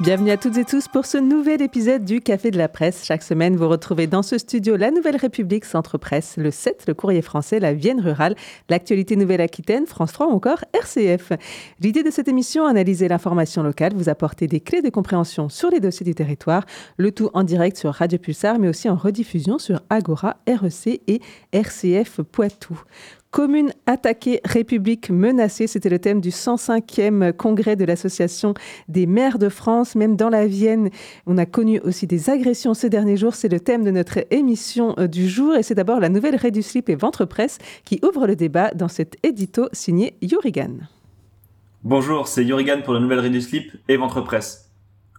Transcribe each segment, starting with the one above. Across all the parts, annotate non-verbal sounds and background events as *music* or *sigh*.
Bienvenue à toutes et tous pour ce nouvel épisode du Café de la Presse. Chaque semaine, vous retrouvez dans ce studio la Nouvelle République Centre Presse, le 7, le Courrier français, la Vienne rurale, l'actualité Nouvelle-Aquitaine, France 3 ou encore RCF. L'idée de cette émission, analyser l'information locale, vous apporter des clés de compréhension sur les dossiers du territoire, le tout en direct sur Radio Pulsar, mais aussi en rediffusion sur Agora, REC et RCF Poitou. Commune attaquée, République menacée, c'était le thème du 105e congrès de l'Association des maires de France. Même dans la Vienne, on a connu aussi des agressions ces derniers jours. C'est le thème de notre émission euh, du jour et c'est d'abord la nouvelle Raid du Slip et Ventre Presse qui ouvre le débat dans cet édito signé Yurigan. Bonjour, c'est Yurigan pour la nouvelle Raid du Slip et Ventre Presse.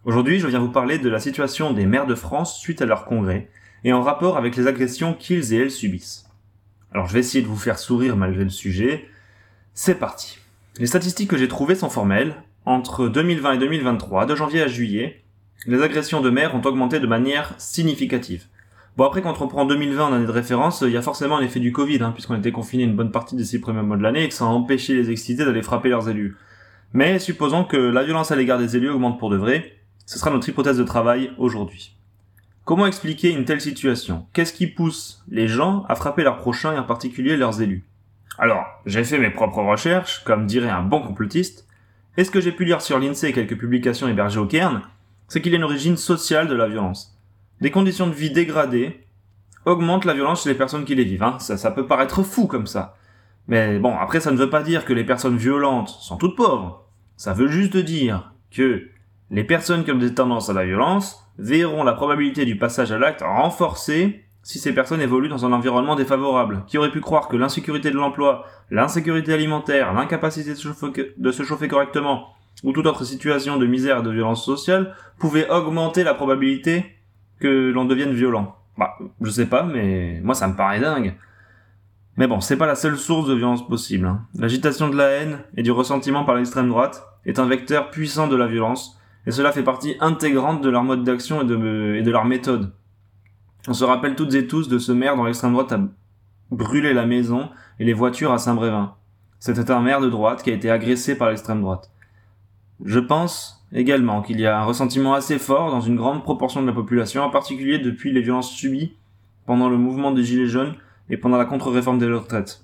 Aujourd'hui, je viens vous parler de la situation des maires de France suite à leur congrès et en rapport avec les agressions qu'ils et elles subissent. Alors je vais essayer de vous faire sourire malgré le sujet. C'est parti. Les statistiques que j'ai trouvées sont formelles. Entre 2020 et 2023, de janvier à juillet, les agressions de maires ont augmenté de manière significative. Bon après quand on reprend 2020 en année de référence, il y a forcément un effet du Covid, hein, puisqu'on était confiné une bonne partie des six premiers mois de l'année et que ça a empêché les excités d'aller frapper leurs élus. Mais supposons que la violence à l'égard des élus augmente pour de vrai, ce sera notre hypothèse de travail aujourd'hui. Comment expliquer une telle situation? Qu'est-ce qui pousse les gens à frapper leurs prochains et en particulier leurs élus? Alors, j'ai fait mes propres recherches, comme dirait un bon complotiste, et ce que j'ai pu lire sur l'INSEE et quelques publications hébergées au Cairn, c'est qu'il y a une origine sociale de la violence. Des conditions de vie dégradées augmentent la violence chez les personnes qui les vivent. Hein. Ça, ça peut paraître fou comme ça. Mais bon, après ça ne veut pas dire que les personnes violentes sont toutes pauvres. Ça veut juste dire que les personnes qui ont des tendances à la violence verront la probabilité du passage à l'acte renforcée si ces personnes évoluent dans un environnement défavorable. Qui aurait pu croire que l'insécurité de l'emploi, l'insécurité alimentaire, l'incapacité de se chauffer correctement, ou toute autre situation de misère et de violence sociale pouvait augmenter la probabilité que l'on devienne violent. Bah, je sais pas, mais moi ça me paraît dingue. Mais bon, c'est pas la seule source de violence possible. Hein. L'agitation de la haine et du ressentiment par l'extrême droite est un vecteur puissant de la violence, et cela fait partie intégrante de leur mode d'action et de, leur méthode. On se rappelle toutes et tous de ce maire dont l'extrême droite a brûlé la maison et les voitures à Saint-Brévin. C'était un maire de droite qui a été agressé par l'extrême droite. Je pense également qu'il y a un ressentiment assez fort dans une grande proportion de la population, en particulier depuis les violences subies pendant le mouvement des Gilets jaunes et pendant la contre-réforme des retraites.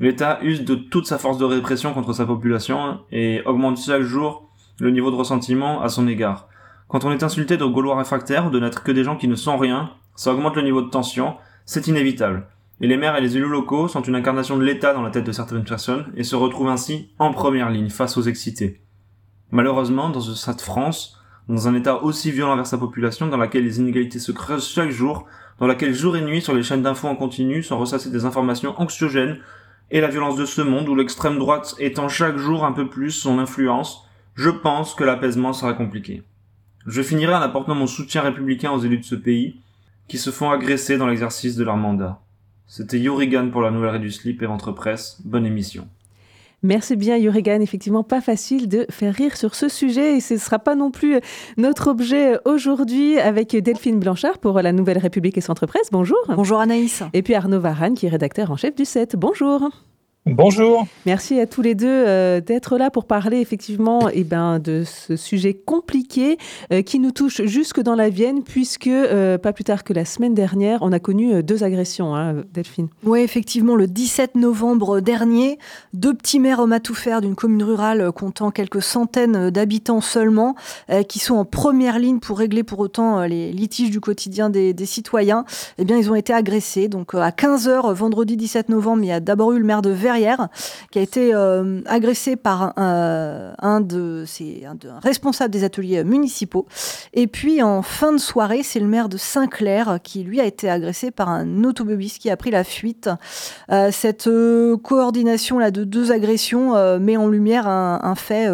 L'État use de toute sa force de répression contre sa population et augmente chaque jour le niveau de ressentiment à son égard. Quand on est insulté de Gaulois réfractaires ou de n'être que des gens qui ne sont rien, ça augmente le niveau de tension, c'est inévitable. Et les maires et les élus locaux sont une incarnation de l'État dans la tête de certaines personnes et se retrouvent ainsi en première ligne face aux excités. Malheureusement, dans cette France, dans un État aussi violent vers sa population, dans laquelle les inégalités se creusent chaque jour, dans laquelle jour et nuit sur les chaînes d'infos en continu sont ressassées des informations anxiogènes, et la violence de ce monde où l'extrême droite étend chaque jour un peu plus son influence, je pense que l'apaisement sera compliqué. Je finirai en apportant mon soutien républicain aux élus de ce pays, qui se font agresser dans l'exercice de leur mandat. C'était Yurigan pour la nouvelle du slip et Ventre Presse. Bonne émission. Merci bien Yurigan, effectivement pas facile de faire rire sur ce sujet et ce ne sera pas non plus notre objet aujourd'hui avec Delphine Blanchard pour la Nouvelle République et Centre Presse. Bonjour. Bonjour Anaïs. Et puis Arnaud Varane qui est rédacteur en chef du 7. Bonjour. Bonjour. Merci à tous les deux euh, d'être là pour parler effectivement eh ben, de ce sujet compliqué euh, qui nous touche jusque dans la Vienne, puisque euh, pas plus tard que la semaine dernière, on a connu deux agressions, hein, Delphine. Oui, effectivement, le 17 novembre dernier, deux petits maires hommes à tout faire d'une commune rurale comptant quelques centaines d'habitants seulement, qui sont en première ligne pour régler pour autant les litiges du quotidien des, des citoyens, eh bien, ils ont été agressés. Donc à 15h, vendredi 17 novembre, il y a d'abord eu le maire de Qui a été euh, agressé par un, de ses, un, responsable des ateliers municipaux. Et puis en fin de soirée, c'est le maire de Saint-Clair qui lui a été agressé par un automobiliste qui a pris la fuite. Euh, cette euh, coordination là de deux agressions met en lumière un, fait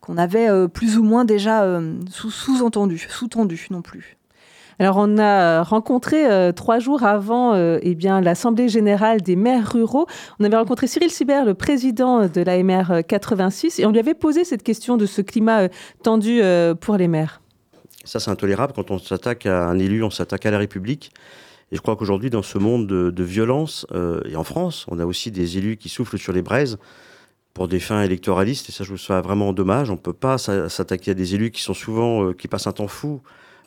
qu'on avait plus ou moins déjà sous-entendu, sous-tendu non plus. Alors, on a rencontré euh, trois jours avant euh, eh bien, l'Assemblée générale des maires ruraux. On avait rencontré Cyril Sibert, le président de l'AMR 86, et on lui avait posé cette question de ce climat euh, tendu pour les maires. Ça, c'est intolérable. Quand on s'attaque à un élu, on s'attaque à la République. Et je crois qu'aujourd'hui, dans ce monde de, violence, et en France, on a aussi des élus qui soufflent sur les braises pour des fins électoralistes, et ça, je trouve ça vraiment dommage. On ne peut pas s'attaquer à des élus qui sont souvent, qui passent un temps fou.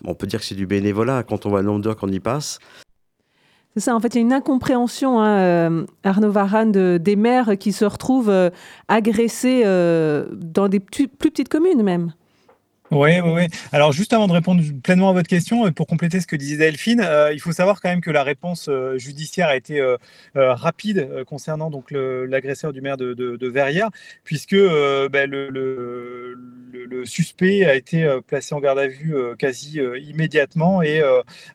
On peut dire que c'est du bénévolat quand on voit le nombre d'heures qu'on y passe. C'est ça, en fait, il y a une incompréhension, hein, euh, Arnaud Varane, des maires qui se retrouvent euh, agressés euh, dans des plus petites communes même. Oui, oui, oui. Alors, juste avant de répondre pleinement à votre question, pour compléter ce que disait Delphine, il faut savoir quand même que la réponse judiciaire a été rapide concernant donc l'agresseur du maire de, Verrières, puisque ben, le, suspect a été euh, placé en garde à vue euh, quasi euh, immédiatement et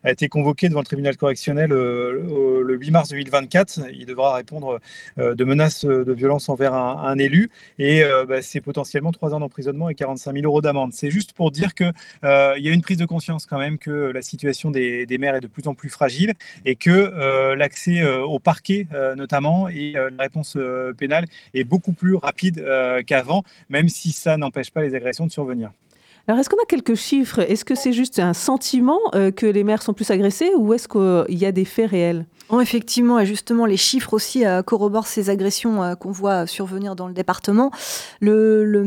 a été convoqué devant le tribunal correctionnel le 8 mars 2024. Il devra répondre de menaces de violence envers un, élu et bah, c'est potentiellement trois ans d'emprisonnement et 45 000 euros d'amende. C'est juste pour dire qu'il il y a une prise de conscience quand même que la situation des, maires est de plus en plus fragile et que l'accès au parquet notamment et la réponse pénale est beaucoup plus rapide qu'avant, même si ça n'empêche pas les agressions de survenir. Alors, est-ce qu'on a quelques chiffres? Est-ce que c'est juste un sentiment euh, que les maires sont plus agressés ou est-ce qu'il y a des faits réels? Effectivement, et justement, les chiffres aussi euh, corroborent ces agressions euh, qu'on voit survenir dans le département. Le,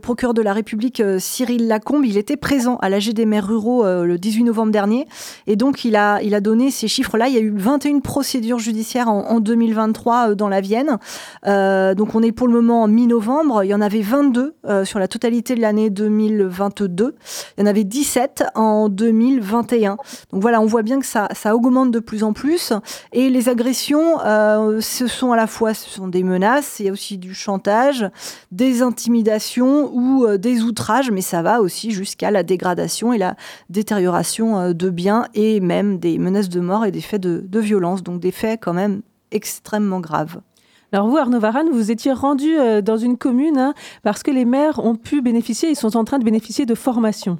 procureur de la République, euh, Cyril Lacombe, il était présent à l'AG des maires ruraux le 18 novembre dernier, et donc il a, il a donné ces chiffres-là. Il y a eu 21 procédures judiciaires en, 2023 dans la Vienne. donc on est pour le moment en mi-novembre. Il y en avait 22 sur la totalité de l'année 2022. Il y en avait 17 en 2021. Donc voilà, on voit bien que ça, ça augmente de plus en plus. Et les agressions, euh, ce sont à la fois ce sont des menaces, il y a aussi du chantage, des intimidations ou euh, des outrages, mais ça va aussi jusqu'à la dégradation et la détérioration euh, de biens et même des menaces de mort et des faits de, violence. Donc des faits quand même extrêmement graves. Alors vous, Arnaud Varane, vous étiez rendu dans une commune hein, parce que les maires ont pu bénéficier, ils sont en train de bénéficier de formation.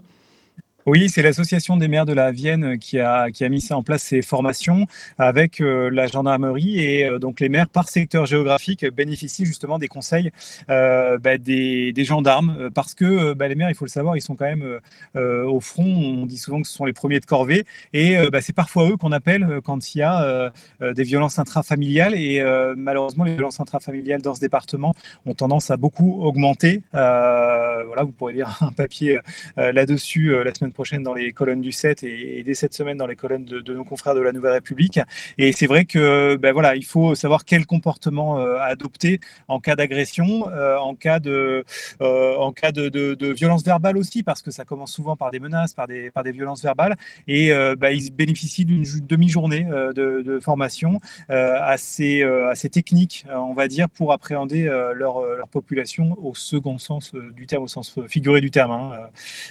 Oui, c'est l'association des maires de la Vienne qui a, qui a mis ça en place, ces formations avec euh, la gendarmerie. Et euh, donc, les maires, par secteur géographique, bénéficient justement des conseils euh, bah, des, des, gendarmes. Parce que bah, les maires, il faut le savoir, ils sont quand même au front. On dit souvent que ce sont les premiers de corvée. Et bah, c'est parfois eux qu'on appelle quand il y a des violences intrafamiliales. Et malheureusement, les violences intrafamiliales dans ce département ont tendance à beaucoup augmenter. voilà, vous pourrez lire *laughs* un papier là-dessus la semaine prochaine dans les colonnes du 7 et, dès cette semaine dans les colonnes de, nos confrères de la Nouvelle République. Et c'est vrai que ben voilà, il faut savoir quel comportement euh, adopter en cas d'agression, euh, en cas de, euh, en cas de, de, violence verbale aussi, parce que ça commence souvent par des menaces, par des, par des violences verbales. Et ben, ils bénéficient d'une demi-journée de, formation assez, assez technique, on va dire, pour appréhender leur, leur population au second sens du terme, au sens figuré du terme. Hein.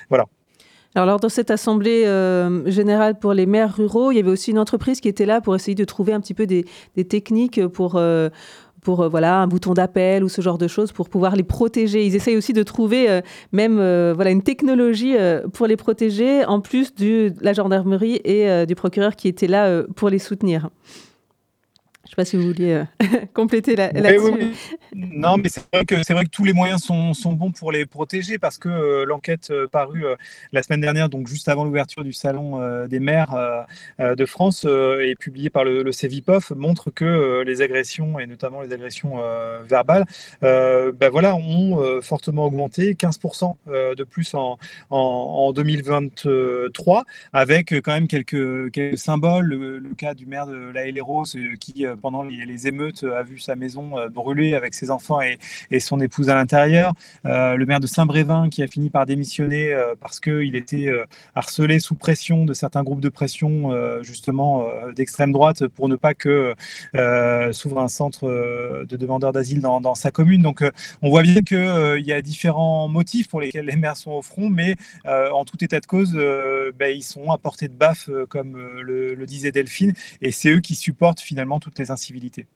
Voilà. Alors, lors de cette assemblée euh, générale pour les maires ruraux, il y avait aussi une entreprise qui était là pour essayer de trouver un petit peu des, techniques pour, euh, pour euh, voilà, un bouton d'appel ou ce genre de choses pour pouvoir les protéger. Ils essayent aussi de trouver même voilà, une technologie pour les protéger, en plus de la gendarmerie et du procureur qui était là pour les soutenir. Je ne sais pas si vous vouliez euh, *laughs* compléter la, là-dessus. Non, mais c'est vrai, que, c'est vrai que tous les moyens sont, sont bons pour les protéger parce que euh, l'enquête euh, parue la semaine dernière, donc juste avant l'ouverture du Salon des maires de France et publiée par le, le CEVIPOF, montre que les agressions, et notamment les agressions verbales, ben voilà, ont fortement augmenté, 15% de plus en, en, 2023, avec quand même quelques, quelques symboles. Le, cas du maire de la Héléros qui pendant les, émeutes, a vu sa maison euh, brûler avec ses enfants et, son épouse à l'intérieur. Euh, le maire de Saint-Brévin qui a fini par démissionner euh, parce qu'il était harcelé sous pression de certains groupes de pression, justement d'extrême droite, pour ne pas que s'ouvre un centre de demandeurs d'asile dans, sa commune. Donc on voit bien qu'il y a différents motifs pour lesquels les maires sont au front, mais en tout état de cause, ben, ils sont à portée de baffe, comme le disait Delphine, et c'est eux qui supportent finalement toutes les incivilités.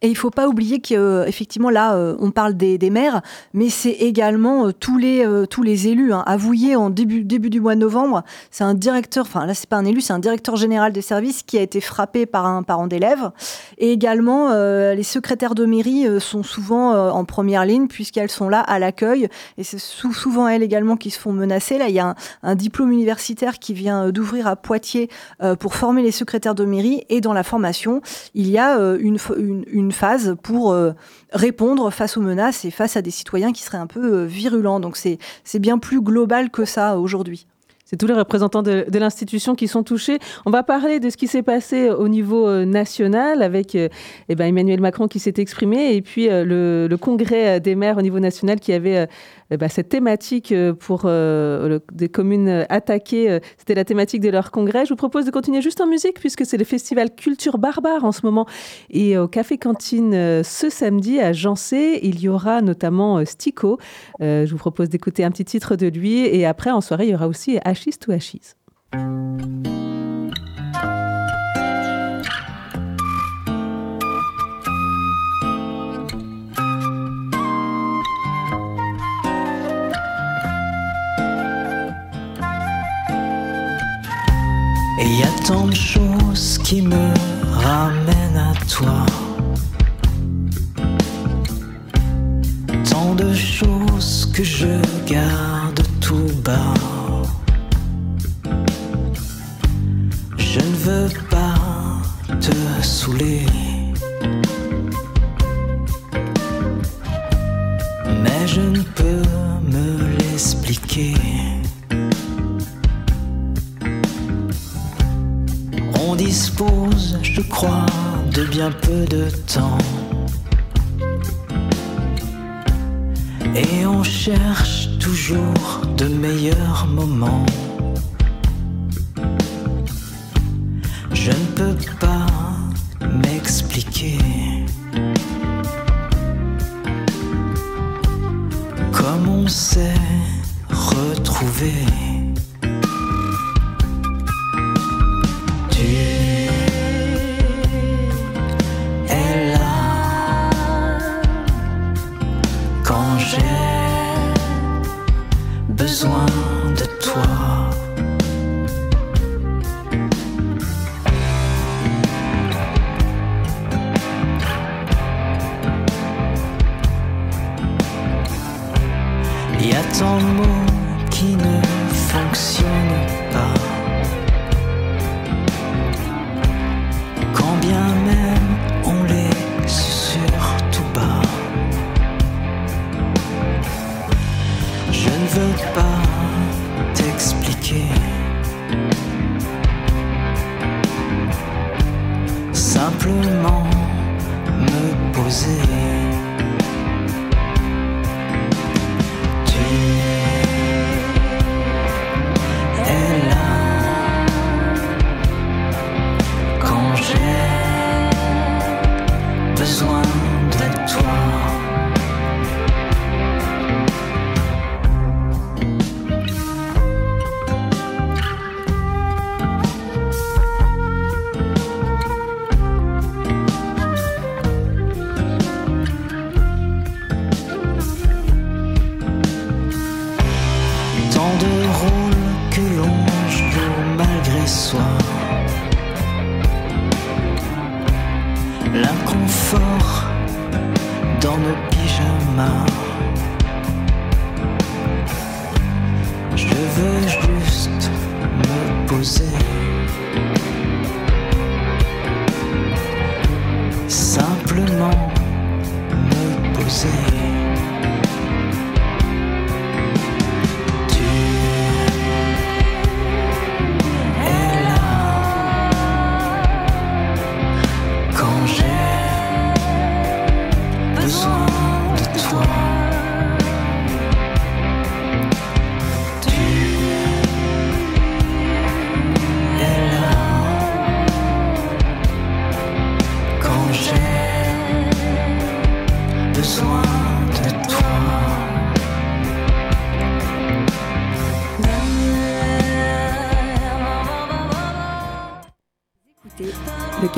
Et il faut pas oublier qu'effectivement, là, euh, on parle des, maires, mais c'est également euh, tous, les, euh, tous les élus. Hein. Avouillé en début, début du mois de novembre, c'est un directeur, enfin là, c'est pas un élu, c'est un directeur général des services qui a été frappé par un parent d'élève. Et également, les secrétaires de mairie sont souvent en première ligne, puisqu'elles sont là à l'accueil. Et c'est souvent elles également qui se font menacer. Là, il y a un, diplôme universitaire qui vient d'ouvrir à Poitiers pour former les secrétaires de mairie. Et dans la formation, il y a une phase pour euh, répondre face aux menaces et face à des citoyens qui seraient un peu euh, virulents. Donc c'est bien plus global que ça aujourd'hui. C'est tous les représentants de, l'institution qui sont touchés. On va parler de ce qui s'est passé au niveau euh, national avec eh ben, Emmanuel Macron qui s'est exprimé et puis le, congrès des maires au niveau national qui avait eh ben, cette thématique euh, pour euh, des communes attaquées, euh, c'était la thématique de leur congrès. Je vous propose de continuer juste en musique puisque c'est le festival Culture Barbare en ce moment. Et au Café Cantine ce samedi à Jancé, il y aura notamment Stico. je vous propose d'écouter un petit titre de lui. Et après, en soirée, il y aura aussi Achis to Achis. Et y a tant de choses qui me ramènent à toi. Tant de choses que je garde tout bas.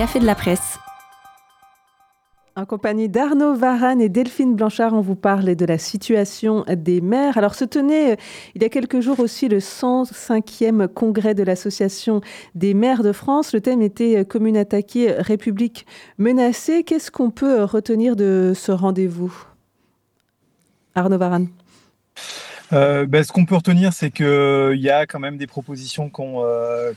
Café de la Presse. En compagnie d'Arnaud Varane et Delphine Blanchard, on vous parle de la situation des maires. Alors, se tenait euh, il y a quelques jours aussi le 105e congrès de l'Association des maires de France. Le thème était euh, Commune attaquée, République menacée. Qu'est-ce qu'on peut retenir de ce rendez-vous? Arnaud Varane euh, ben, ce qu'on peut retenir, c'est qu'il euh, y a quand même des propositions qui ont, euh,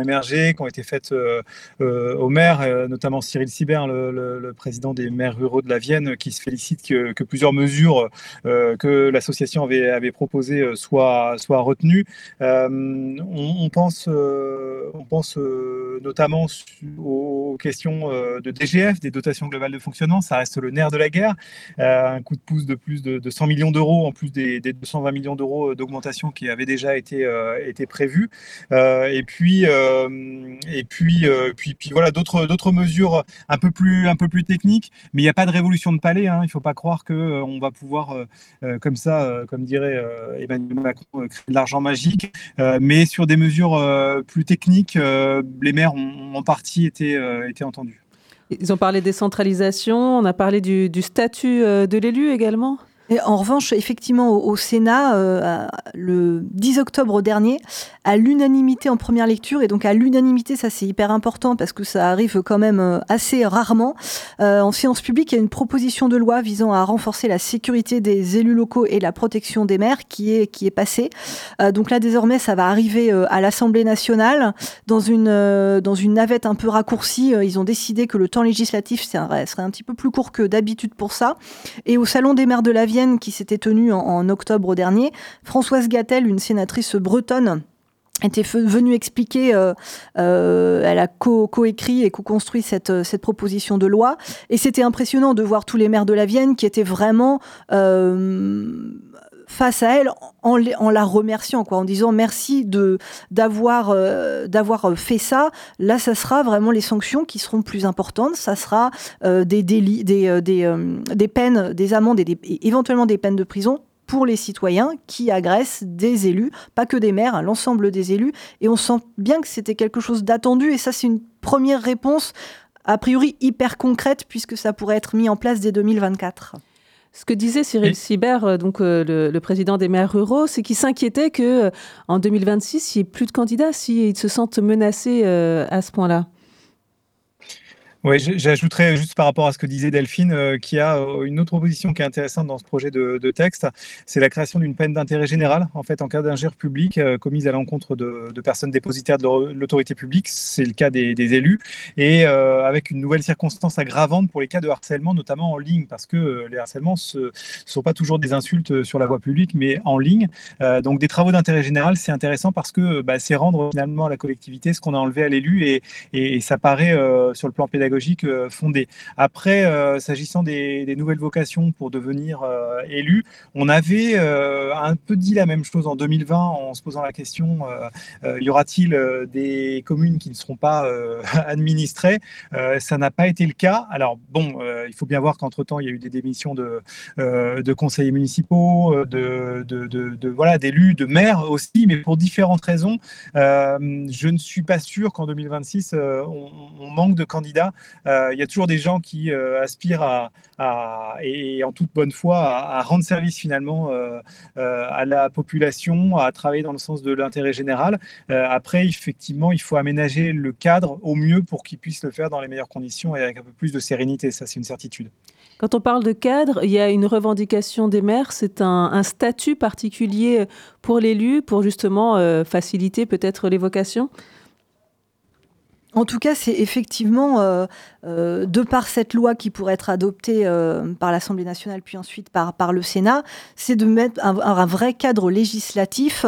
émergé, qui ont été faites euh, aux maires, notamment Cyril Sibert, le, président des maires ruraux de la Vienne, qui se félicite que, plusieurs mesures que l'association avait, proposées soient, retenues. On, pense, on pense notamment aux questions de DGF, des dotations globales de fonctionnement. Ça reste le nerf de la guerre. un coup de pouce de plus de, de 100 millions d'euros en plus des, des 200 20 millions d'euros euh, d'augmentation qui avaient déjà été, euh, été prévus. Euh, et puis, et puis, puis, puis voilà, d'autres, mesures un peu plus, un peu plus techniques, mais il n'y a pas de révolution de palais. Hein. Il ne faut pas croire qu'on on va pouvoir, comme ça, comme dirait Emmanuel Macron, créer de l'argent magique. mais sur des mesures plus techniques, les maires ont en partie été, été entendus. Ils ont parlé décentralisation, on a parlé du statut de l'élu également en revanche, effectivement, au, Sénat, euh, le 10 octobre dernier, à l'unanimité en première lecture, et donc à l'unanimité, ça c'est hyper important parce que ça arrive quand même euh, assez rarement, euh, en séance publique, il y a une proposition de loi visant à renforcer la sécurité des élus locaux et la protection des maires qui est, qui est passée. donc là, désormais, ça va arriver à l'Assemblée nationale dans une, dans une navette un peu raccourcie. Ils ont décidé que le temps législatif serait, serait un petit peu plus court que d'habitude pour ça. Et au Salon des maires de la Vienne, qui s'était tenue en, octobre dernier, Françoise Gattel, une sénatrice bretonne, était venue expliquer, euh, euh, elle a co-écrit et co-construit cette, cette proposition de loi. Et c'était impressionnant de voir tous les maires de la Vienne qui étaient vraiment euh, face à elle en, la remerciant, en disant merci de d'avoir euh, d'avoir fait ça. Là, ça sera vraiment les sanctions qui seront plus importantes. Ça sera euh, des délits, des euh, des, peines, des amendes et, éventuellement des peines de prison pour les citoyens qui agressent des élus, pas que des maires, hein, l'ensemble des élus. Et on sent bien que c'était quelque chose d'attendu. Et ça, c'est une première réponse a priori hyper concrète puisque ça pourrait être mis en place dès 2024. Ce que disait Cyril Sibert, euh, donc euh, le, président des maires ruraux, c'est qu'il s'inquiétait que euh, en 2026, il n'y ait plus de candidats s'ils se sentent menacés à ce point-là. Oui, j'ajouterais juste par rapport à ce que disait Delphine, euh, qu'il a euh, une autre proposition qui est intéressante dans ce projet de, de texte, c'est la création d'une peine d'intérêt général, en fait, en cas d'injure publique euh, commise à l'encontre de, de, personnes dépositaires de l'autorité publique, c'est le cas des, des élus, et euh, avec une nouvelle circonstance aggravante pour les cas de harcèlement, notamment en ligne, parce que les harcèlements ne sont pas toujours des insultes sur la voie publique, mais en ligne. donc des travaux d'intérêt général, c'est intéressant parce que bah, c'est rendre finalement à la collectivité ce qu'on a enlevé à l'élu, et, et, et, ça paraît sur le plan pédagogique euh, fondée. Après, euh, s'agissant des, nouvelles vocations pour devenir euh, élu, on avait un peu dit la même chose en 2020 en se posant la question y aura-t-il des communes qui ne seront pas *laughs* administrées? Ça n'a pas été le cas. Alors bon, il faut bien voir qu'entre-temps, il y a eu des démissions de, conseillers municipaux, de, voilà, d'élus, de maires aussi, mais pour différentes raisons. je ne suis pas sûr qu'en 2026, on, manque de candidats il y a toujours des gens qui euh, aspirent à, et en toute bonne foi à, rendre service finalement euh, à la population, à travailler dans le sens de l'intérêt général. après, effectivement, il faut aménager le cadre au mieux pour qu'ils puissent le faire dans les meilleures conditions et avec un peu plus de sérénité. Ça, c'est une certitude. Quand on parle de cadre, il y a une revendication des maires, c'est un, un, statut particulier pour l'élu, pour justement faciliter peut-être l'évocation? En tout cas, c'est effectivement, euh, euh, de par cette loi qui pourrait être adoptée euh, par l'Assemblée nationale puis ensuite par, le Sénat, c'est de mettre un, vrai cadre législatif.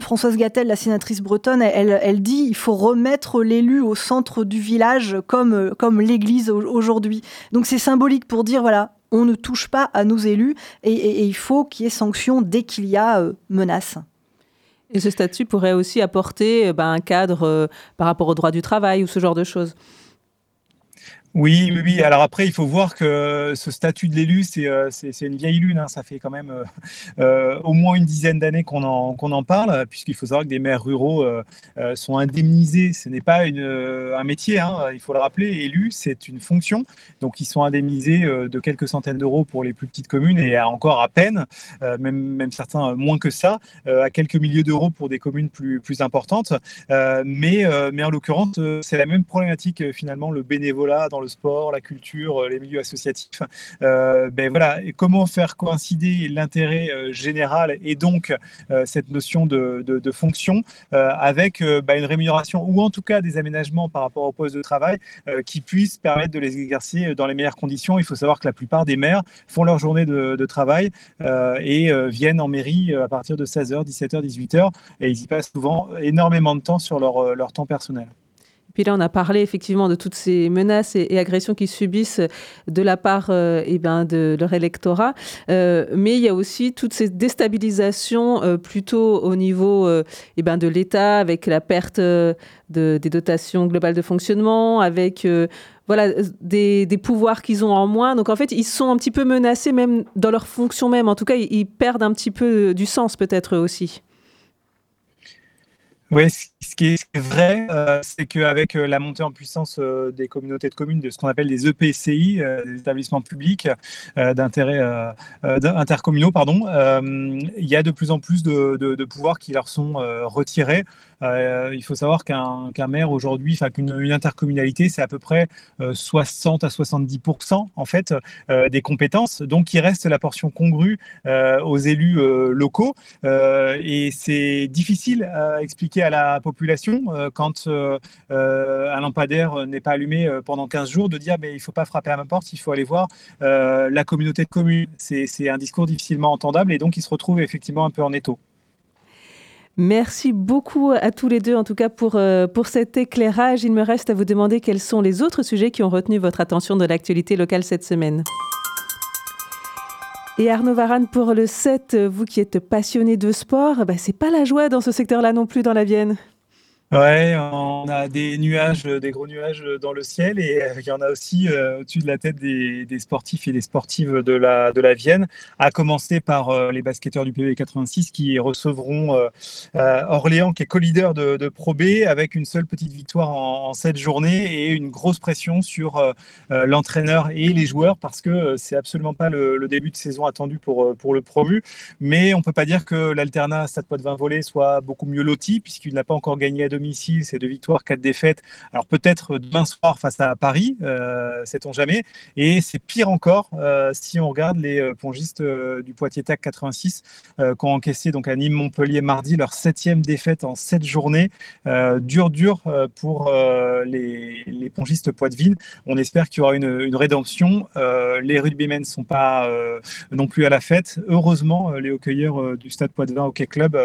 Françoise Gattel, la sénatrice bretonne, elle, elle dit il faut remettre l'élu au centre du village comme, comme l'Église aujourd'hui. Donc c'est symbolique pour dire voilà, on ne touche pas à nos élus et, et il faut qu'il y ait sanction dès qu'il y a menace. Et ce statut pourrait aussi apporter euh, bah, un cadre euh, par rapport au droit du travail ou ce genre de choses. Oui, oui, Alors après, il faut voir que ce statut de l'élu, c'est euh, une vieille lune. Hein. Ça fait quand même euh, euh, au moins une dizaine d'années qu'on en, qu'on en parle, puisqu'il faut savoir que des maires ruraux sont indemnisés. Ce n'est pas une, un métier, hein. il faut le rappeler. Élu, c'est une fonction. Donc, ils sont indemnisés de quelques centaines d'euros pour les plus petites communes et encore à peine, même, même certains moins que ça, à quelques milliers d'euros pour des communes plus, plus importantes. mais, mais en l'occurrence, c'est la même problématique finalement, le bénévolat dans le sport, la culture, euh, les milieux associatifs. Euh, ben voilà, et comment faire coïncider l'intérêt euh, général et donc cette notion de, fonction avec ben, une rémunération ou en tout cas des aménagements par rapport au poste de travail qui puissent permettre de les exercer dans les meilleures conditions. Il faut savoir que la plupart des maires font leur journée de, travail et viennent en mairie à partir de 16h, 17h, 18h et ils y passent souvent énormément de temps sur leur temps personnel. Puis là, on a parlé effectivement de toutes ces menaces et, agressions qu'ils subissent de la part euh, eh ben, de leur électorat. Euh, mais il y a aussi toutes ces déstabilisations euh, plutôt au niveau eh ben, de l'État, avec la perte des dotations globales de fonctionnement, avec voilà, des, pouvoirs qu'ils ont en moins. Donc en fait, ils sont un petit peu menacés même dans leur fonction même. En tout cas, ils perdent un petit peu du sens peut-être aussi. Oui, qui est vrai, euh, c'est qu'avec euh, la montée en puissance euh, des communautés de communes, de ce qu'on appelle les EPCI, des établissements publics d'intérêt intercommunaux, pardon, il y a de plus en plus de pouvoirs qui leur sont retirés euh, il faut savoir qu'un maire aujourd'hui, enfin qu'une intercommunalité, c'est à peu près 60 euh, à 70% en fait euh, des compétences. Donc il reste la portion congrue aux élus locaux et c'est difficile à expliquer à la population quand un lampadaire n'est pas allumé pendant 15 jours de dire mais il ne faut pas frapper à ma porte, il faut aller voir la communauté de communes. C'est un discours difficilement entendable et donc il se retrouve effectivement un peu en étau. Merci beaucoup à tous les deux, en tout cas, pour, euh, pour cet éclairage. Il me reste à vous demander quels sont les autres sujets qui ont retenu votre attention de l'actualité locale cette semaine. Et Arnaud Varane, pour le 7, vous qui êtes passionné de sport, bah, c'est pas la joie dans ce secteur-là non plus dans la Vienne. Ouais, on a des nuages, des gros nuages dans le ciel et euh, il y en a aussi euh, au-dessus de la tête des, sportifs et des sportives de la, de la Vienne, à commencer par euh, les basketteurs du PV 86 qui recevront Orléans, qui est co-leader de, Pro B, avec une seule petite victoire en, cette journée et une grosse pression sur l'entraîneur et les joueurs parce que c'est absolument pas le, début de saison attendu pour, pour le promu. Mais on peut pas dire que l'alternat Stade Poitvin volé soit beaucoup mieux loti puisqu'il n'a pas encore gagné à c'est deux victoires, quatre défaites. Alors peut-être demain soir face à Paris, euh, sait-on jamais. Et c'est pire encore euh, si on regarde les euh, pongistes du Poitiers TAC 86 qui ont encaissé donc à Nîmes-Montpellier mardi leur septième défaite en sept journées. dur, dur pour les, les pongistes poitevines. On espère qu'il y aura une, rédemption. les rugbymen ne sont pas non plus à la fête. Heureusement, les hockeyeurs du Stade Poitevin Hockey Club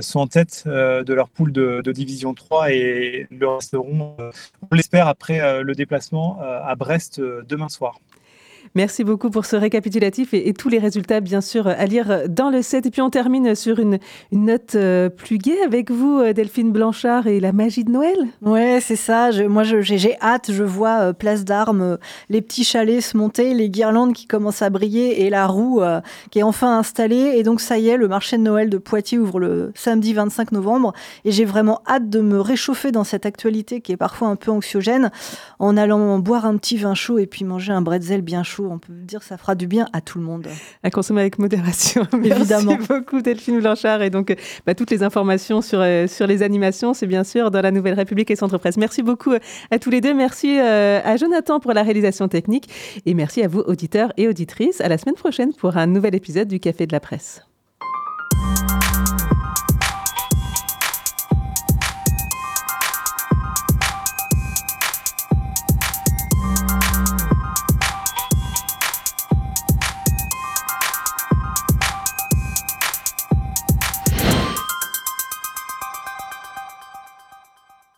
sont en tête de leur poule de division 3 et le resteront, euh, on l'espère, après euh, le déplacement euh, à Brest demain soir. Merci beaucoup pour ce récapitulatif et, tous les résultats, bien sûr, à lire dans le set. Et puis on termine sur une, note euh, plus gaie avec vous, euh, Delphine Blanchard, et la magie de Noël. Ouais, c'est ça. Moi, j'ai hâte. Je vois euh, Place d'Armes, les petits chalets se monter, les guirlandes qui commencent à briller et la roue qui est enfin installée. Et donc, ça y est, le marché de Noël de Poitiers ouvre le samedi 25 novembre. Et j'ai vraiment hâte de me réchauffer dans cette actualité qui est parfois un peu anxiogène en allant boire un petit vin chaud et puis manger un bretzel bien chaud on peut dire que ça fera du bien à tout le monde. À consommer avec modération, *laughs* évidemment. Merci beaucoup Delphine Blanchard. Et donc, bah, toutes les informations sur, euh, sur les animations, c'est bien sûr dans la Nouvelle République et Centre Presse. Merci beaucoup euh, à tous les deux. Merci euh, à Jonathan pour la réalisation technique. Et merci à vous, auditeurs et auditrices. À la semaine prochaine pour un nouvel épisode du Café de la Presse.